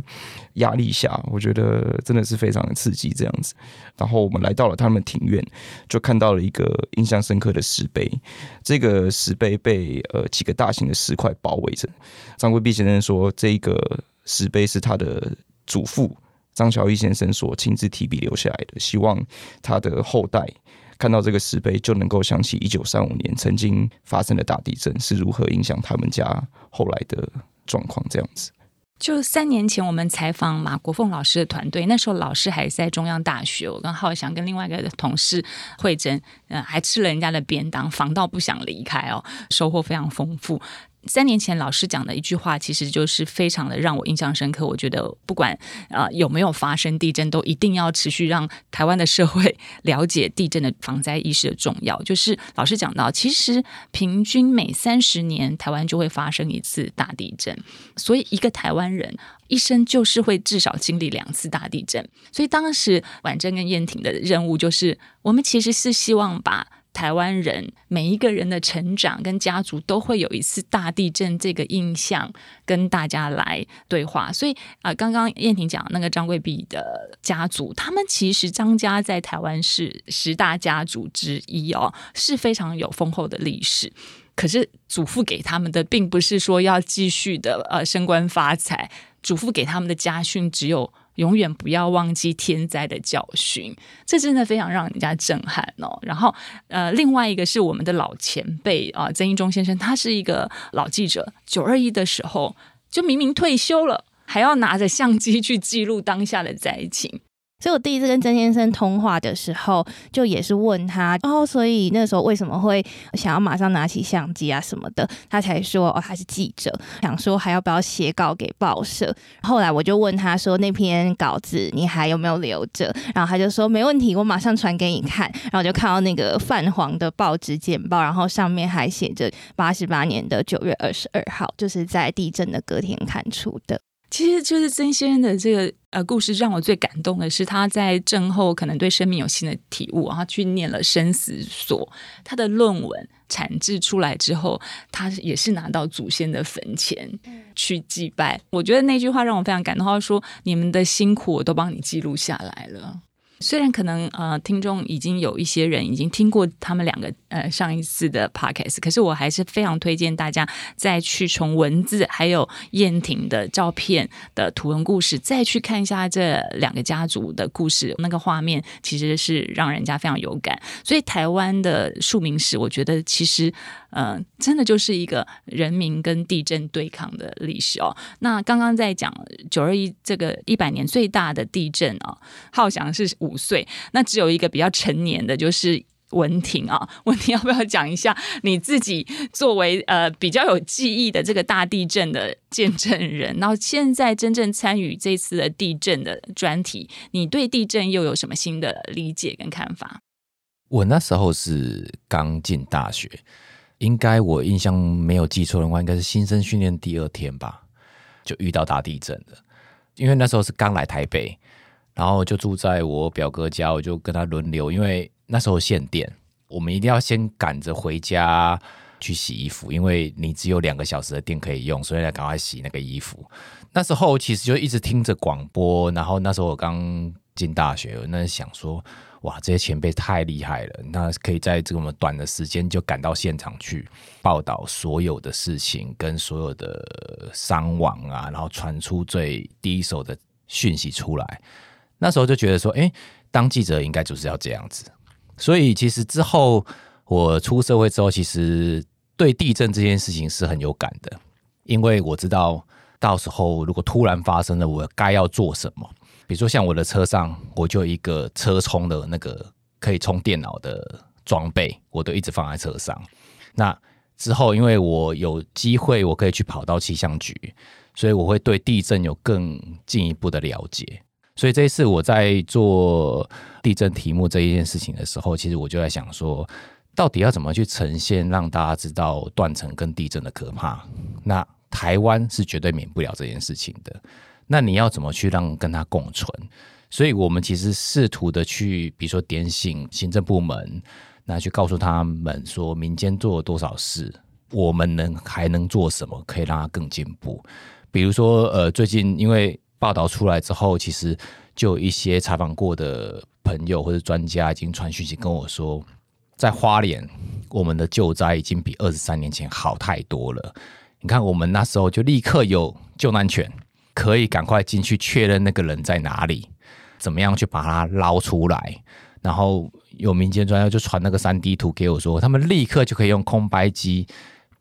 压力下，我觉得真的是非常的刺激这样子。然后我们来到了他们庭院，就看到了一个印象深刻的石碑。这个石碑被呃几个大型的石块包围着。张贵碧先生说，这个石碑是他的祖父。张小义先生所亲自提笔留下来的，希望他的后代看到这个石碑，就能够想起一九三五年曾经发生的大地震是如何影响他们家后来的状况。这样子，就三年前我们采访马国凤老师的团队，那时候老师还在中央大学，我跟浩翔跟另外一个同事慧珍，嗯，还吃了人家的便当，防到不想离开哦，收获非常丰富。三年前老师讲的一句话，其实就是非常的让我印象深刻。我觉得不管啊有没有发生地震，都一定要持续让台湾的社会 [laughs] 了解地震的防灾意识的重要。就是老师讲到，其实平均每三十年台湾就会发生一次大地震，所以一个台湾人一生就是会至少经历两次大地震。所以当时婉珍跟燕婷的任务就是，我们其实是希望把。台湾人每一个人的成长跟家族都会有一次大地震这个印象跟大家来对话，所以啊，刚刚燕婷讲那个张贵碧的家族，他们其实张家在台湾是十大家族之一哦，是非常有丰厚的历史。可是祖父给他们的并不是说要继续的呃升官发财，祖父给他们的家训只有。永远不要忘记天灾的教训，这真的非常让人家震撼哦。然后，呃，另外一个是我们的老前辈啊，曾一中先生，他是一个老记者。九二一的时候，就明明退休了，还要拿着相机去记录当下的灾情。所以我第一次跟曾先生通话的时候，就也是问他，哦，所以那时候为什么会想要马上拿起相机啊什么的？他才说，哦，他是记者，想说还要不要写稿给报社。后来我就问他说，那篇稿子你还有没有留着？然后他就说没问题，我马上传给你看。然后就看到那个泛黄的报纸简报，然后上面还写着八十八年的九月二十二号，就是在地震的隔天看出的。其实就是曾先生的这个呃故事，让我最感动的是他在震后可能对生命有新的体悟，然后去念了生死所，他的论文产制出来之后，他也是拿到祖先的坟前去祭拜。我觉得那句话让我非常感动，他说：“你们的辛苦我都帮你记录下来了。”虽然可能呃，听众已经有一些人已经听过他们两个呃上一次的 podcast，可是我还是非常推荐大家再去从文字还有燕婷的照片的图文故事，再去看一下这两个家族的故事，那个画面其实是让人家非常有感。所以台湾的庶民史，我觉得其实。嗯，真的就是一个人民跟地震对抗的历史哦。那刚刚在讲九二一这个一百年最大的地震啊，浩翔是五岁，那只有一个比较成年的，就是文婷啊。[laughs] 文婷要不要讲一下你自己作为呃比较有记忆的这个大地震的见证人，然后现在真正参与这次的地震的专题，你对地震又有什么新的理解跟看法？我那时候是刚进大学。应该我印象没有记错的话，应该是新生训练第二天吧，就遇到大地震了。因为那时候是刚来台北，然后就住在我表哥家，我就跟他轮流。因为那时候限电，我们一定要先赶着回家去洗衣服，因为你只有两个小时的电可以用，所以要赶快洗那个衣服。那时候其实就一直听着广播，然后那时候我刚进大学，那想说。哇，这些前辈太厉害了！那可以在这么短的时间就赶到现场去报道所有的事情，跟所有的伤亡啊，然后传出最第一手的讯息出来。那时候就觉得说，哎，当记者应该就是要这样子。所以其实之后我出社会之后，其实对地震这件事情是很有感的，因为我知道到时候如果突然发生了，我该要做什么。比如说，像我的车上，我就一个车充的那个可以充电脑的装备，我都一直放在车上。那之后，因为我有机会，我可以去跑到气象局，所以我会对地震有更进一步的了解。所以这一次我在做地震题目这一件事情的时候，其实我就在想说，到底要怎么去呈现，让大家知道断层跟地震的可怕？那台湾是绝对免不了这件事情的。那你要怎么去让跟它共存？所以我们其实试图的去，比如说点醒行政部门，那去告诉他们说，民间做了多少事，我们能还能做什么，可以让它更进步。比如说，呃，最近因为报道出来之后，其实就有一些采访过的朋友或者专家已经传讯息跟我说，在花莲，我们的救灾已经比二十三年前好太多了。你看，我们那时候就立刻有救难犬，可以赶快进去确认那个人在哪里。怎么样去把它捞出来？然后有民间专家就传那个三 D 图给我，说他们立刻就可以用空白机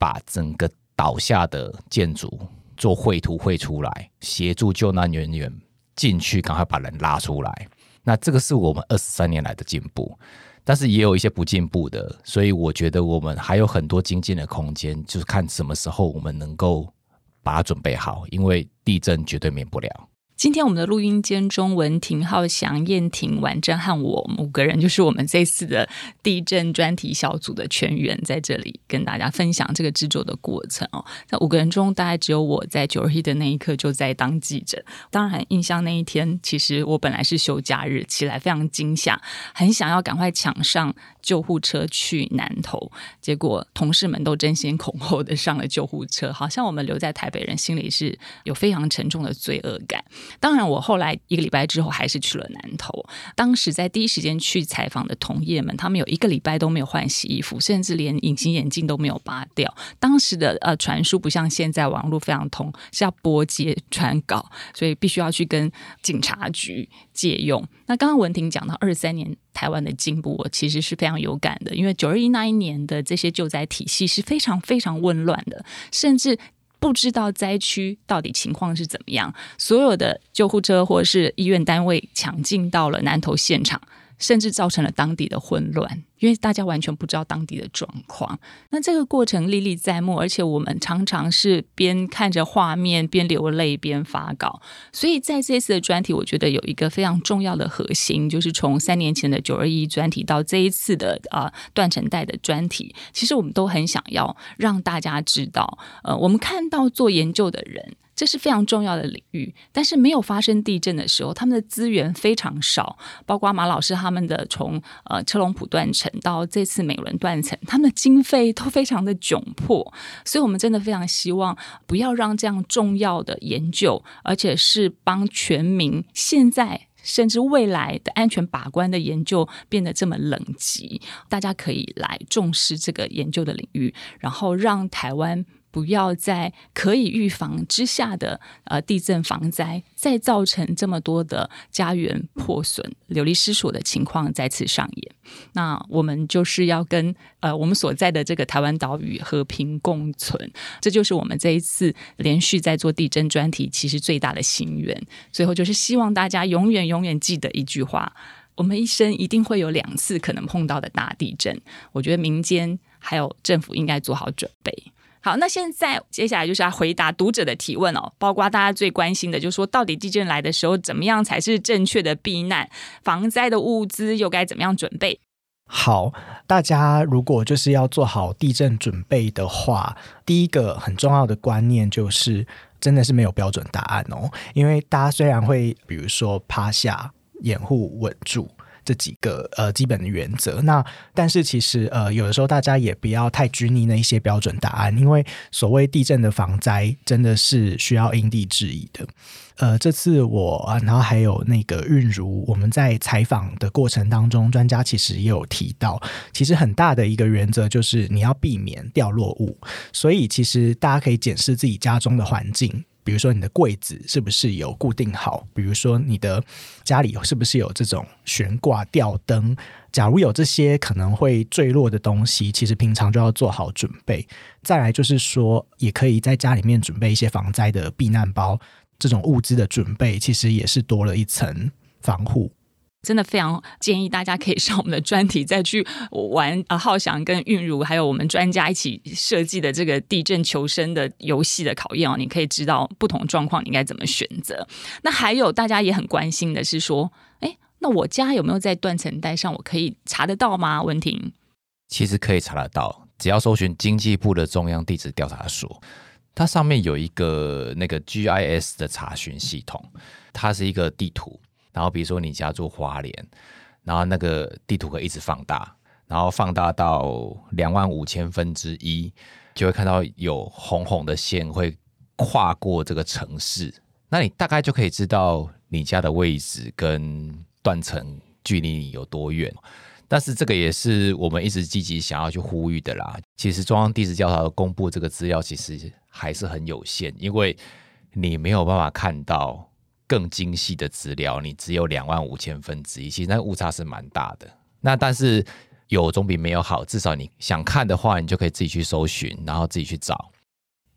把整个倒下的建筑做绘图绘出来，协助救难人员进去，赶快把人拉出来。那这个是我们二十三年来的进步，但是也有一些不进步的，所以我觉得我们还有很多精进的空间，就是看什么时候我们能够把它准备好，因为地震绝对免不了。今天我们的录音间中，文婷、浩翔、燕婷、婉珍和我五个人，就是我们这次的地震专题小组的全员，在这里跟大家分享这个制作的过程哦。在五个人中，大概只有我在九二一的那一刻就在当记者。当然，印象那一天，其实我本来是休假日，起来非常惊吓，很想要赶快抢上救护车去南投。结果同事们都争先恐后的上了救护车，好像我们留在台北人心里是有非常沉重的罪恶感。当然，我后来一个礼拜之后还是去了南投。当时在第一时间去采访的同业们，他们有一个礼拜都没有换洗衣服，甚至连隐形眼镜都没有拔掉。当时的呃传输不像现在网络非常通，是要拨接传稿，所以必须要去跟警察局借用。那刚刚文婷讲到二三年台湾的进步，我其实是非常有感的，因为九二一那一年的这些救灾体系是非常非常混乱的，甚至。不知道灾区到底情况是怎么样，所有的救护车或是医院单位抢进到了南投现场。甚至造成了当地的混乱，因为大家完全不知道当地的状况。那这个过程历历在目，而且我们常常是边看着画面边流泪边发稿。所以在这次的专题，我觉得有一个非常重要的核心，就是从三年前的九二一专题到这一次的啊断层带的专题，其实我们都很想要让大家知道，呃，我们看到做研究的人。这是非常重要的领域，但是没有发生地震的时候，他们的资源非常少，包括马老师他们的从呃车龙普断层到这次美伦断层，他们的经费都非常的窘迫，所以我们真的非常希望不要让这样重要的研究，而且是帮全民现在甚至未来的安全把关的研究变得这么冷极，大家可以来重视这个研究的领域，然后让台湾。不要在可以预防之下的呃地震防灾，再造成这么多的家园破损、流离失所的情况再次上演。那我们就是要跟呃我们所在的这个台湾岛屿和平共存，这就是我们这一次连续在做地震专题其实最大的心愿。最后就是希望大家永远永远记得一句话：我们一生一定会有两次可能碰到的大地震。我觉得民间还有政府应该做好准备。好，那现在接下来就是要回答读者的提问哦，包括大家最关心的，就是说到底地震来的时候，怎么样才是正确的避难防灾的物资又该怎么样准备？好，大家如果就是要做好地震准备的话，第一个很重要的观念就是，真的是没有标准答案哦，因为大家虽然会比如说趴下掩护稳住。这几个呃基本的原则，那但是其实呃有的时候大家也不要太拘泥那一些标准答案，因为所谓地震的防灾真的是需要因地制宜的。呃，这次我然后还有那个韵如，我们在采访的过程当中，专家其实也有提到，其实很大的一个原则就是你要避免掉落物，所以其实大家可以检视自己家中的环境。比如说你的柜子是不是有固定好？比如说你的家里是不是有这种悬挂吊灯？假如有这些可能会坠落的东西，其实平常就要做好准备。再来就是说，也可以在家里面准备一些防灾的避难包，这种物资的准备其实也是多了一层防护。真的非常建议大家可以上我们的专题，再去玩啊！浩翔跟韵如还有我们专家一起设计的这个地震求生的游戏的考验哦，你可以知道不同状况你应该怎么选择。那还有大家也很关心的是说，哎，那我家有没有在断层带上？我可以查得到吗？文婷，其实可以查得到，只要搜寻经济部的中央地质调查所，它上面有一个那个 GIS 的查询系统，它是一个地图。然后比如说你家住花莲，然后那个地图可以一直放大，然后放大到两万五千分之一，就会看到有红红的线会跨过这个城市，那你大概就可以知道你家的位置跟断层距离你有多远。但是这个也是我们一直积极想要去呼吁的啦。其实中央地质调查公布这个资料，其实还是很有限，因为你没有办法看到更精细的资料，你只有两万五千分之一，其实那误差是蛮大的。那但是有总比没有好，至少你想看的话，你就可以自己去搜寻，然后自己去找。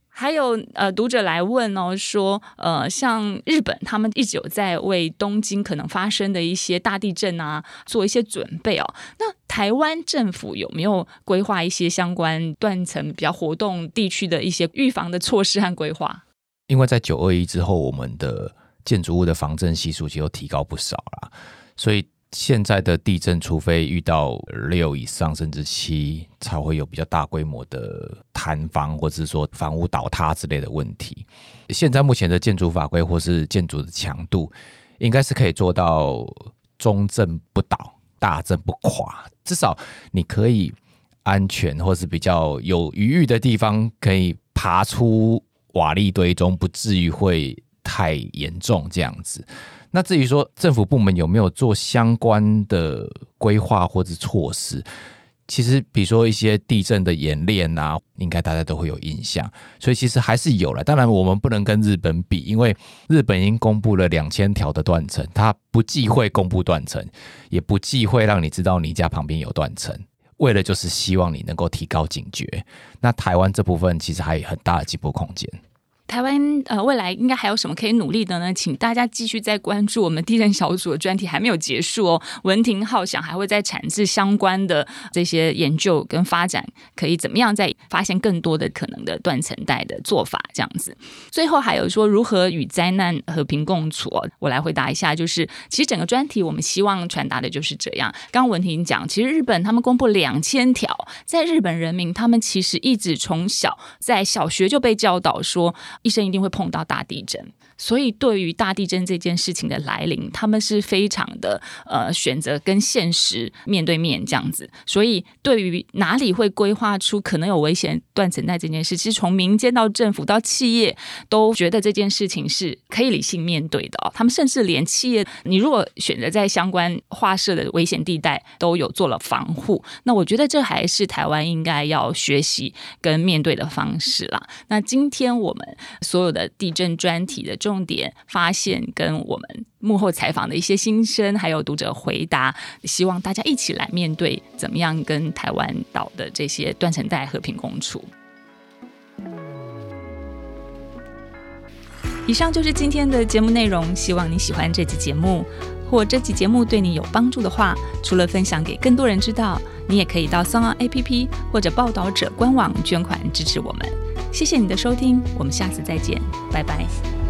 还有呃，读者来问哦，说呃，像日本他们一直有在为东京可能发生的一些大地震啊做一些准备哦。那台湾政府有没有规划一些相关断层比较活动地区的一些预防的措施和规划？因为在九二一之后，我们的建筑物的防震系数就提高不少了，所以。现在的地震，除非遇到六以上甚至七，才会有比较大规模的坍方，或者是说房屋倒塌之类的问题。现在目前的建筑法规或是建筑的强度，应该是可以做到中震不倒，大震不垮。至少你可以安全，或是比较有余裕的地方，可以爬出瓦砾堆中，不至于会太严重这样子。那至于说政府部门有没有做相关的规划或者措施，其实比如说一些地震的演练啊，应该大家都会有印象，所以其实还是有了。当然我们不能跟日本比，因为日本已经公布了两千条的断层，它不忌讳公布断层，也不忌讳让你知道你家旁边有断层，为了就是希望你能够提高警觉。那台湾这部分其实还有很大的进步空间。台湾呃，未来应该还有什么可以努力的呢？请大家继续再关注我们地震小组的专题，还没有结束哦。文婷浩想还会再产制相关的这些研究跟发展，可以怎么样再发现更多的可能的断层带的做法？这样子。最后还有说如何与灾难和平共处，我来回答一下，就是其实整个专题我们希望传达的就是这样。刚刚文婷讲，其实日本他们公布两千条，在日本人民他们其实一直从小在小学就被教导说。一生一定会碰到大地震。所以，对于大地震这件事情的来临，他们是非常的呃选择跟现实面对面这样子。所以，对于哪里会规划出可能有危险断层带这件事，其实从民间到政府到企业都觉得这件事情是可以理性面对的哦。他们甚至连企业，你如果选择在相关划设的危险地带都有做了防护，那我觉得这还是台湾应该要学习跟面对的方式啦。那今天我们所有的地震专题的。重点发现跟我们幕后采访的一些心声，还有读者回答，希望大家一起来面对怎么样跟台湾岛的这些断层带和平共处。以上就是今天的节目内容，希望你喜欢这期节目，或这期节目对你有帮助的话，除了分享给更多人知道，你也可以到松安 A P P 或者报道者官网捐款支持我们。谢谢你的收听，我们下次再见，拜拜。